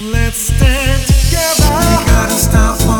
Let's stand together. We gotta stop.